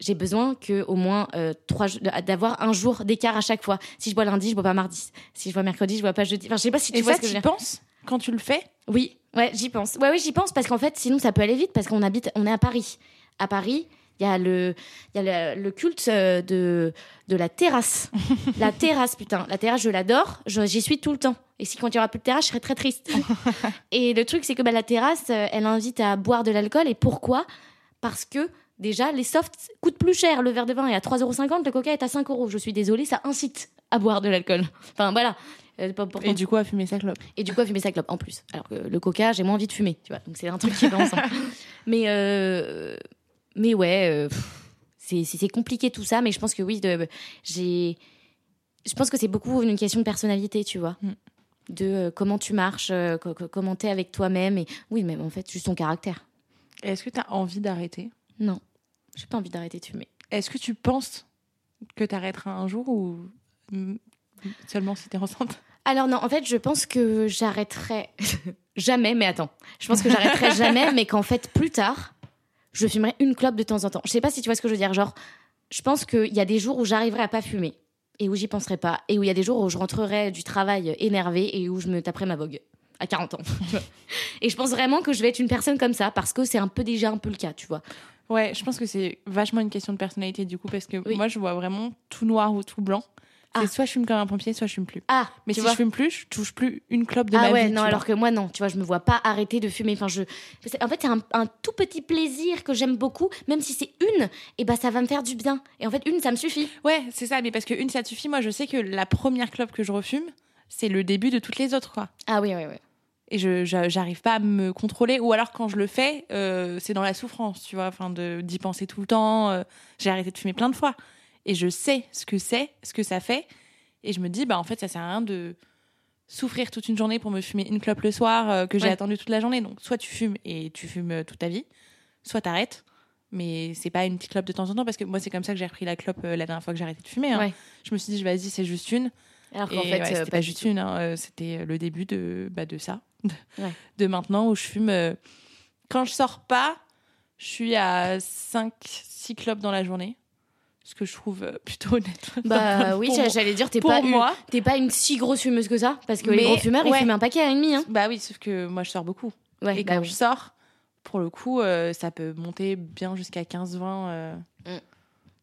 B: j'ai besoin que au moins euh, trois d'avoir un jour d'écart à chaque fois. Si je bois lundi, je bois pas mardi. Si je bois mercredi, je bois pas jeudi. Enfin, je sais pas si tu
A: Et
B: vois
A: ça,
B: ce que je
A: penses quand tu le fais?
B: Oui, ouais, j'y pense. Ouais, oui, j'y pense parce qu'en fait, sinon ça peut aller vite parce qu'on habite, on est à Paris. À Paris, il y a le, il y a le, le culte euh, de de la terrasse. la terrasse, putain, la terrasse, je l'adore. J'y suis tout le temps. Et si quand il y aura plus de terrasse, je serai très triste. et le truc, c'est que bah, la terrasse, euh, elle invite à boire de l'alcool. Et pourquoi? Parce que déjà, les softs coûtent plus cher. Le verre de vin est à 3,50€, le coca est à 5 euros. Je suis désolée, ça incite à boire de l'alcool. Enfin, voilà. Euh, pas
A: Et du coup, à fumer sa clope.
B: et du coup, à fumer sa clope en plus. Alors que le coca, j'ai moins envie de fumer, tu vois. Donc c'est un truc qui va ensemble. mais, euh, mais ouais, euh, c'est compliqué tout ça. Mais je pense que oui, de- j'ai. Je pense que c'est beaucoup une question de personnalité, tu vois.
A: Mm.
B: De comment tu marches, co- co- comment t'es avec toi-même. Et oui, même en fait, juste ton caractère.
A: Est-ce que tu as envie d'arrêter?
B: Non, j'ai pas envie d'arrêter de fumer.
A: Est-ce que tu penses que tu arrêteras un jour ou seulement si t'es enceinte?
B: Alors non, en fait, je pense que j'arrêterai jamais, mais attends, je pense que j'arrêterai jamais, mais qu'en fait, plus tard, je fumerai une clope de temps en temps. Je sais pas si tu vois ce que je veux dire, genre, je pense qu'il y a des jours où j'arriverai à pas fumer, et où j'y penserai pas, et où il y a des jours où je rentrerai du travail énervé et où je me taperai ma vogue à 40 ans. et je pense vraiment que je vais être une personne comme ça, parce que c'est un peu déjà un peu le cas, tu vois.
A: Ouais, je pense que c'est vachement une question de personnalité du coup, parce que
B: Oui.
A: moi je vois vraiment tout noir ou tout blanc.
B: Ah.
A: Soit je fume comme un pompier, soit je fume plus.
B: Ah,
A: Mais si
B: vois
A: je fume plus, je touche plus une clope de
B: ah
A: ma
B: ouais,
A: vie.
B: non, alors que moi, non, tu vois, je me vois pas arrêter de fumer. Enfin, je, en fait, c'est un, un tout petit plaisir que j'aime beaucoup, même si c'est une, et bah ça va me faire du bien. Et en fait, une, ça me suffit.
A: Ouais, c'est ça, mais parce que une ça te suffit. Moi, je sais que la première clope que je refume, c'est le début de toutes les autres, quoi.
B: Ah oui, oui, oui.
A: Et je j'arrive pas à me contrôler, ou alors quand je le fais, euh, c'est dans la souffrance, tu vois, enfin d'y penser tout le temps. euh, J'ai arrêté de fumer plein de fois, et je sais ce que c'est, ce que ça fait, et je me dis bah en fait ça sert à rien de souffrir toute une journée pour me fumer une clope le soir euh, que j'ai
B: Ouais.
A: attendu toute la journée. Donc soit tu fumes et tu fumes toute ta vie, soit t'arrêtes. Mais c'est pas une petite clope de temps en temps parce que moi c'est comme ça que j'ai repris la clope la dernière fois que j'ai arrêté de fumer. hein.
B: Ouais.
A: Je me suis dit vas-y c'est juste une.
B: Alors qu'en fait,
A: ouais,
B: euh,
A: c'était pas juste une, hein, euh, c'était le début de, bah, de ça,
B: Ouais.
A: de maintenant où je fume. euh, quand je sors pas, je suis à 5-6 clopes dans la journée, ce que je trouve euh, plutôt honnête.
B: Bah oui, j'allais- dire, t'es pas, une,
A: moi.
B: t'es pas une si grosse fumeuse que ça, parce que les gros fumeurs, ils fument un paquet à une demi. Hein.
A: Bah oui, sauf que moi je sors beaucoup. Et
B: bah
A: quand je sors, pour le coup, euh, ça peut monter bien jusqu'à 15-20, euh,
B: Mm.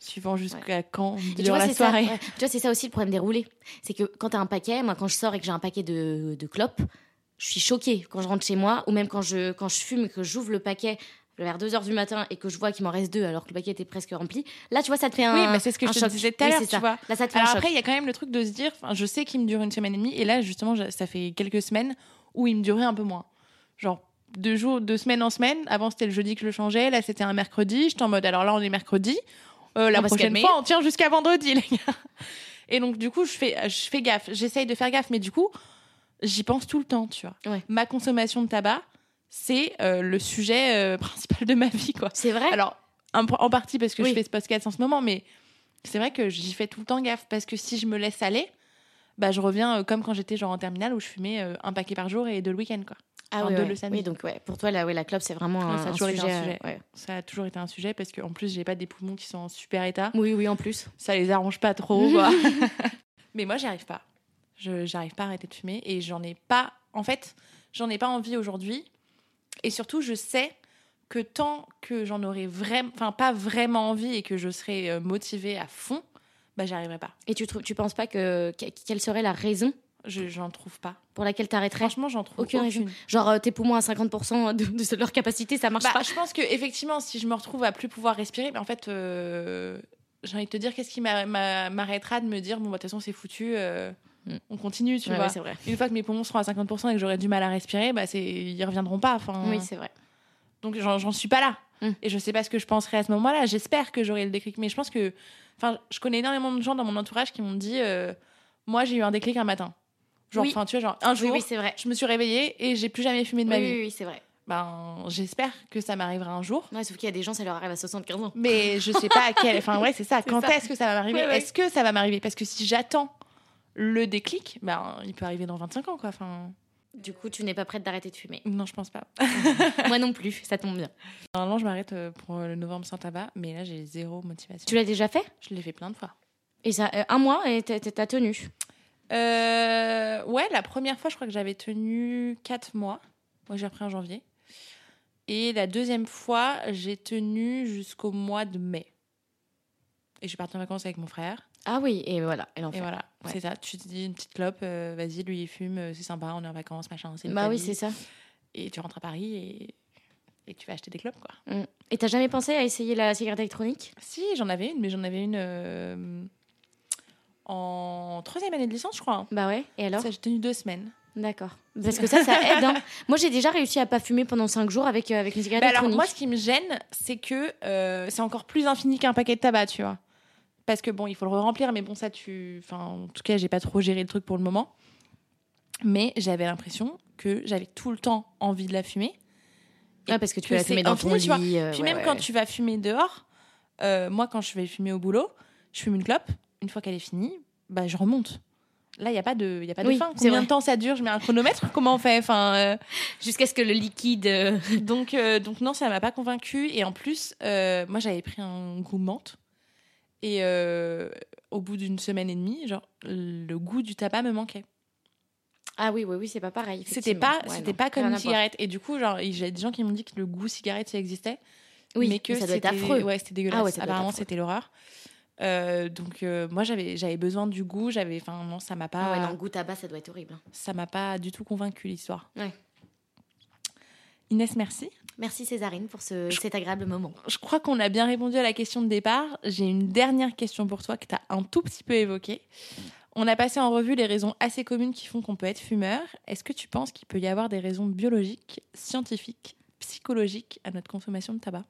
A: Suivant jusqu'à quand dure la
B: c'est ça,
A: soirée.
B: ouais. Tu vois, c'est ça aussi le problème des roulés. C'est que quand t'as un paquet, moi, quand je sors et que j'ai un paquet de, de clopes, je suis choquée quand je rentre chez moi, ou même quand je, quand je fume et que j'ouvre le paquet vers 2 heures du matin et que je vois qu'il m'en reste deux alors que le paquet était presque rempli, là, tu vois, ça te fait un.
A: Oui, mais c'est ce que je te disais tout à l'heure, tu
B: ça.
A: vois.
B: Là, ça te fait
A: Alors
B: un
A: après, il y a quand même le truc de se dire, je sais qu'il me dure une semaine et demie, et là, justement, ça fait quelques semaines où il me durait un peu moins. Genre, deux jours, de semaine en semaine. Avant, c'était le jeudi que je le changeais, là, c'était un mercredi. J'étais en mode, alors là, on est mercredi. Euh, la
B: On
A: prochaine fois, on tient jusqu'à vendredi, les gars. Et donc, du coup, je fais, je fais gaffe. J'essaye de faire gaffe, mais du coup, j'y pense tout le temps, tu vois.
B: Ouais.
A: Ma consommation de tabac, c'est euh, le sujet euh, principal de ma vie, quoi.
B: C'est vrai?
A: Alors, en, partie parce que
B: Oui.
A: je fais ce podcast en ce moment, mais c'est vrai que j'y fais tout le temps gaffe parce que si je me laisse aller, bah, je reviens euh, comme quand j'étais genre en terminale où je fumais un paquet par jour et deux le week-end, quoi.
B: Ah
A: enfin,
B: oui,
A: de
B: ouais.
A: le samedi.
B: Oui, donc ouais, pour toi, la, ouais, la clope, c'est vraiment un,
A: ça a
B: un
A: toujours été un
B: sujet. ouais.
A: Ça a toujours été un sujet parce qu'en plus, j'ai pas des poumons qui sont en super état.
B: Oui, oui, en plus.
A: Ça les arrange pas trop, quoi. mais moi, j'y arrive pas. Je j'arrive pas à arrêter de fumer et j'en ai pas. En fait, j'en ai pas envie aujourd'hui. Et surtout, je sais que tant que j'en aurais vraiment, enfin pas vraiment envie et que je serais euh, motivée à fond, bah j'y arriverai pas.
B: Et tu, trouves, tu penses pas que, que- quelle serait la raison
A: j'en trouve pas.
B: pour laquelle t'arrêterais
A: Franchement, j'en trouve
B: Aucune
A: aucune.
B: raison. Genre, euh, tes poumons à 50% de, de leur capacité, ça marche
A: Bah,
B: pas.
A: je pense que effectivement, si je me retrouve à plus pouvoir respirer, mais en fait, euh, j'ai envie de te dire, qu'est-ce qui m'a- m'a- m'arrêtera de me dire, bon, bah, de toute façon, c'est foutu, euh,
B: Mm.
A: on continue, tu
B: Ouais,
A: vois.
B: ouais, vrai.
A: Une fois que mes poumons seront à 50% et que j'aurai du mal à respirer, bah, c'est, ils reviendront pas. Enfin,
B: Oui, c'est vrai.
A: donc j'en, j'en suis pas là.
B: Mm.
A: Et je sais pas ce que je penserai à ce moment-là. J'espère que j'aurai le déclic, mais je pense que, enfin, je connais énormément de gens dans mon entourage qui m'ont dit, euh, moi, j'ai eu un déclic un matin. Genre,
B: Oui.
A: enfin, tu vois, genre un jour,
B: oui, vrai.
A: je me suis réveillée et j'ai plus jamais fumé de ma vie.
B: oui, c'est vrai.
A: Ben, j'espère que ça m'arrivera un jour.
B: Ouais, sauf qu'il y a des gens, ça leur arrive à 75 ans.
A: Mais je sais pas à quel. Enfin, ouais, c'est ça. Quand est-ce que ça va m'arriver?
B: Ouais, ouais.
A: Est-ce que ça va m'arriver? Parce que si j'attends le déclic, ben, il peut arriver dans 25 ans, quoi. Enfin,
B: Du coup, tu n'es pas prête d'arrêter de fumer?
A: non, je pense pas.
B: Moi non plus, ça tombe bien.
A: Normalement, je m'arrête euh, pour euh, le novembre sans tabac, mais là, j'ai zéro motivation.
B: Tu l'as déjà fait?
A: Je l'ai fait plein de fois.
B: Et ça, euh, un mois et t'as tenu?
A: Euh, ouais, la première fois, je crois que j'avais tenu 4 mois. Moi, j'ai repris en janvier. Et la deuxième fois, j'ai tenu jusqu'au mois de mai. Et je suis partie en vacances avec mon frère.
B: Ah oui, et voilà, et.
A: Et voilà,
B: Ouais.
A: c'est ça. Tu te dis une petite clope, euh, vas-y, lui il fume, euh, c'est sympa, on est en vacances, machin.
B: Bah oui, c'est ça.
A: Et tu rentres à Paris et, et tu vas acheter des clopes, quoi.
B: Mm. Et t'as jamais pensé à essayer la cigarette électronique?
A: Si, j'en avais une, mais j'en avais une euh, en troisième année de licence, je crois. hein.
B: Bah ouais, et alors
A: Ça, j'ai tenu deux semaines.
B: D'accord. Parce que ça, ça aide. hein. Moi, j'ai déjà réussi à pas fumer pendant 5 jours avec, euh, avec une cigarette
A: Bah alors,
B: électronique.
A: moi, ce qui me gêne, c'est que euh, c'est encore plus infini qu'un paquet de tabac, tu vois. Parce que bon, il faut le remplir, mais bon, ça, tu. Enfin, en tout cas, j'ai pas trop géré le truc pour le moment. Mais j'avais l'impression que j'avais tout le temps envie de la fumer.
B: Ah, parce que tu
A: que
B: vas la
A: c'est
B: fumer dans ton
A: infini, tu vois.
B: lit. euh,
A: Puis
B: ouais,
A: même
B: ouais,
A: quand
B: ouais.
A: tu vas fumer dehors, euh, moi, quand je vais fumer au boulot, je fume une clope. Une fois qu'elle est finie, bah, je remonte. Là, il n'y a pas de, y a pas de
B: Oui,
A: fin. Combien de temps ça dure? Je mets un chronomètre? Comment on fait? Enfin, euh,
B: Jusqu'à ce que le liquide. euh,
A: donc, euh, donc, non, ça m'a pas convaincue. Et en plus, moi, j'avais pris un goût menthe. Et au bout d'une semaine et demie, genre, le goût du tabac me manquait.
B: Ah oui, oui, oui, c'est pas pareil.
A: C'était pas,
B: Ouais,
A: c'était
B: non,
A: pas comme une cigarette. Et du coup, genre, j'ai des gens qui m'ont dit que le goût cigarette, ça existait.
B: Oui,
A: mais que
B: ça doit être
A: c'était-
B: affreux.
A: Ouais, c'était dégueulasse.
B: Ah ouais,
A: Apparemment, c'était l'horreur. Euh, donc euh, moi j'avais j'avais besoin du goût, j'avais enfin non, ça m'a pas
B: Ah ouais, non, goût tabac, ça doit être horrible. hein.
A: ça m'a pas du tout convaincu l'histoire.
B: Ouais.
A: Inès, merci.
B: Merci Césarine pour ce, cet agréable moment.
A: Je crois qu'on a bien répondu à la question de départ. J'ai une dernière question pour toi que tu as un tout petit peu évoquée. On a passé en revue les raisons assez communes qui font qu'on peut être fumeur. Est-ce que tu penses qu'il peut y avoir des raisons biologiques, scientifiques, psychologiques à notre consommation de tabac?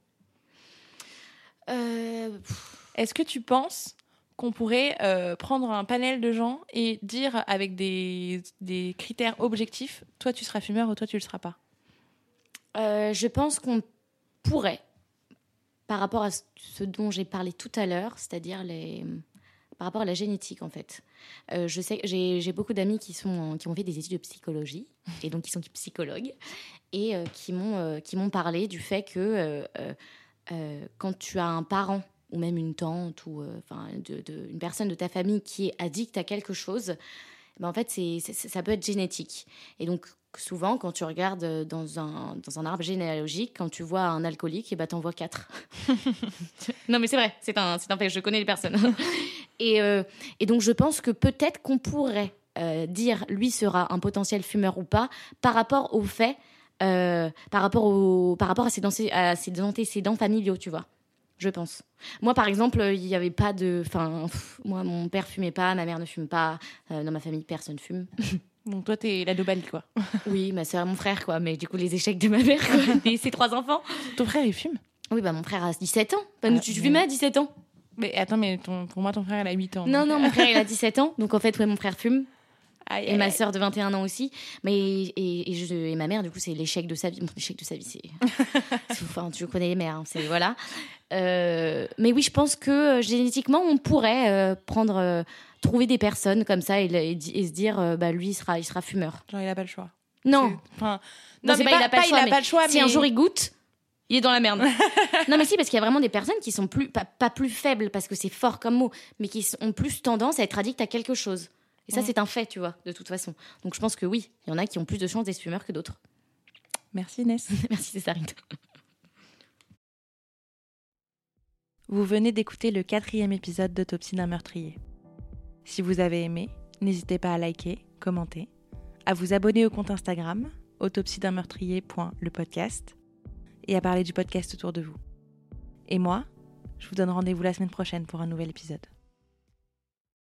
B: Euh, pff,
A: Est-ce que tu penses qu'on pourrait euh, prendre un panel de gens et dire avec des, critères objectifs, toi tu seras fumeur ou toi tu le seras pas?
B: Euh, je pense qu'on pourrait, par rapport à ce dont j'ai parlé tout à l'heure, c'est-à-dire les par rapport à la génétique en fait. Euh, je sais, j'ai beaucoup d'amis qui sont qui ont fait des études de psychologie et donc qui sont psychologues et qui m'ont qui m'ont parlé du fait que quand tu as un parent ou même une tante ou euh, enfin de, de- une personne de ta famille qui est addict à quelque chose, ben en fait c'est ça peut être génétique et donc souvent quand tu regardes euh, dans un dans un arbre généalogique quand tu vois un alcoolique et ben t'en vois quatre. non mais c'est vrai c'est un c'est un fait je connais les personnes et euh, et donc je pense que peut-être qu'on pourrait euh, dire lui sera un potentiel fumeur ou pas par rapport au fait euh, par, rapport au, par rapport à ses, à ses antécédents familiaux, tu vois. Je pense. Moi, par exemple, il n'y avait pas de. Enfin, moi, mon père fumait pas, ma mère ne fume pas. Euh, dans ma famille, personne fume.
A: Donc, toi, t'es la nobel, quoi.
B: oui, ma soeur, mon frère, quoi. Mais du coup, les échecs de ma mère, quoi. et ses trois enfants?
A: Ton frère, il fume?
B: Oui, bah, mon frère a 17 ans. Bah, ah, tu fumais à 17 ans
A: mais attends, mais ton, pour moi, ton frère, il a 8 ans.
B: Non, non, mon frère, il a 17 ans. Donc, en fait, ouais, mon frère fume. Et ma sœur de 21 ans aussi. Mais, et, et, je, et ma mère, du coup, c'est l'échec de sa vie. l'échec de sa vie, c'est. enfin, tu connais les mères, hein, c'est. Voilà. Euh, mais oui, je pense que euh, génétiquement, on pourrait euh, prendre. trouver des personnes comme ça et, et, se dire, bah, lui, il sera, il sera fumeur.
A: Genre, il n'a pas le choix.
B: Non.
A: Enfin, non, pas, il n'a pas, pas, le choix.
B: Si un jour il goûte, il est dans la merde. non, mais si, parce qu'il y a vraiment des personnes qui sont plus, pas, plus faibles, parce que c'est fort comme mot, mais qui ont plus tendance à être addictes à quelque chose. Et ça, c'est un fait, tu vois, de toute façon. Donc je pense que oui, il y en a qui ont plus de chances d'être fumeurs que d'autres.
A: Merci Inès.
B: Merci Césarine.
A: Vous venez d'écouter le quatrième épisode d'Autopsie d'un meurtrier. Si vous avez aimé, n'hésitez pas à liker, commenter, à vous abonner au compte Instagram autopsie d'un et à parler du podcast autour de vous. Et moi, je vous donne rendez-vous la semaine prochaine pour un nouvel épisode.